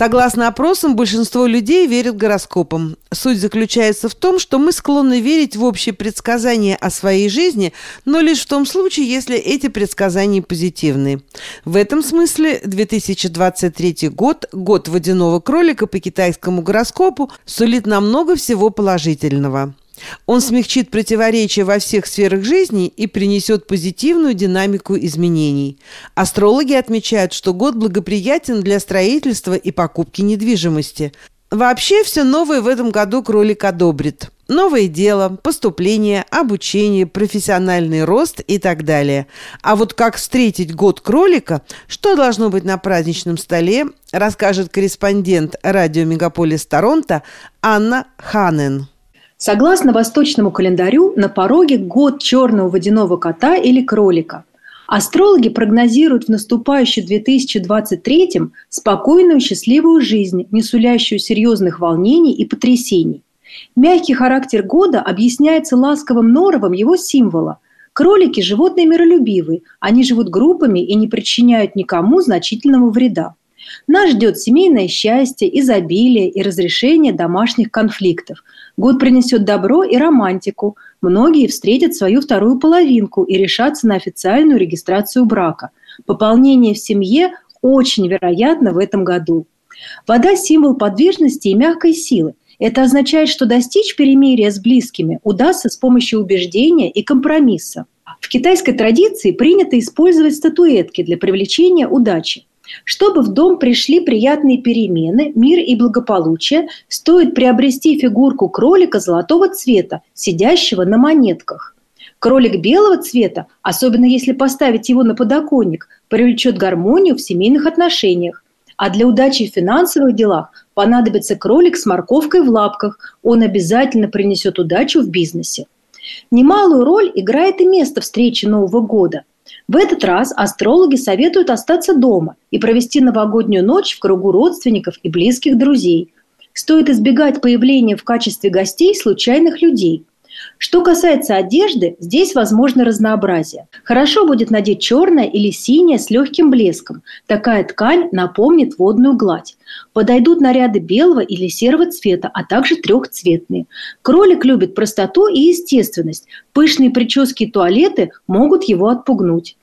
Согласно опросам, большинство людей верят гороскопам. Суть заключается в том, что мы склонны верить в общие предсказания о своей жизни, но лишь в том случае, если эти предсказания позитивны. В этом смысле 2023 год, год водяного кролика по китайскому гороскопу, сулит нам много всего положительного. Он смягчит противоречия во всех сферах жизни и принесет позитивную динамику изменений. Астрологи отмечают, что год благоприятен для строительства и покупки недвижимости. Вообще все новое в этом году кролик одобрит. Новое дело, поступление, обучение, профессиональный рост и так далее. А вот как встретить год кролика, что должно быть на праздничном столе, расскажет корреспондент радио «Мегаполис Торонто» Анна Ханен. Согласно восточному календарю, на пороге год черного водяного кота или кролика. Астрологи прогнозируют в наступающем 2023 спокойную счастливую жизнь, не сулящую серьезных волнений и потрясений. Мягкий характер года объясняется ласковым норовом его символа. Кролики – животные миролюбивые, они живут группами и не причиняют никому значительного вреда. Нас ждет семейное счастье, изобилие и разрешение домашних конфликтов. Год принесет добро и романтику. Многие встретят свою вторую половинку и решатся на официальную регистрацию брака. Пополнение в семье очень вероятно в этом году. Вода – символ подвижности и мягкой силы. Это означает, что достичь перемирия с близкими удастся с помощью убеждения и компромисса. В китайской традиции принято использовать статуэтки для привлечения удачи. Чтобы в дом пришли приятные перемены, мир и благополучие, стоит приобрести фигурку кролика золотого цвета, сидящего на монетках. Кролик белого цвета, особенно если поставить его на подоконник, привлечет гармонию в семейных отношениях. А для удачи в финансовых делах понадобится кролик с морковкой в лапках. Он обязательно принесет удачу в бизнесе. Немалую роль играет и место встречи Нового года. В этот раз астрологи советуют остаться дома и провести новогоднюю ночь в кругу родственников и близких друзей. Стоит избегать появления в качестве гостей случайных людей. Что касается одежды, здесь возможно разнообразие. Хорошо будет надеть черное или синее с легким блеском. Такая ткань напомнит водную гладь. Подойдут наряды белого или серого цвета, а также трехцветные. Кролик любит простоту и естественность. Пышные прически и туалеты могут его отпугнуть.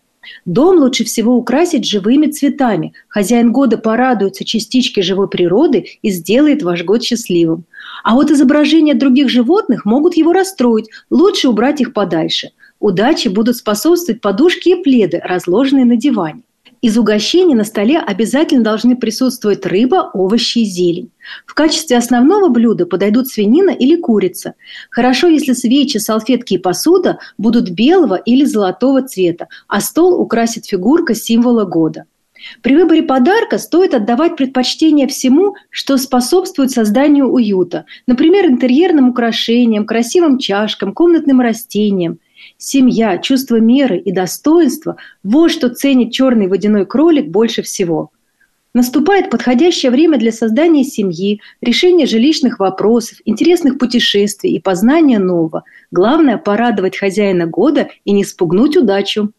Дом лучше всего украсить живыми цветами. Хозяин года порадуется частичке живой природы и сделает ваш год счастливым. А вот изображения других животных могут его расстроить. Лучше убрать их подальше. Удачи будут способствовать подушки и пледы, разложенные на диване. Из угощений на столе обязательно должны присутствовать рыба, овощи и зелень. В качестве основного блюда подойдут свинина или курица. Хорошо, если свечи, салфетки и посуда будут белого или золотого цвета, а стол украсит фигурка символа года. При выборе подарка стоит отдавать предпочтение всему, что способствует созданию уюта, например, интерьерным украшениям, красивым чашкам, комнатным растениям – Семья, чувство меры и достоинства – вот что ценит черный водяной кролик больше всего. Наступает подходящее время для создания семьи, решения жилищных вопросов, интересных путешествий и познания нового. Главное – порадовать хозяина года и не спугнуть удачу.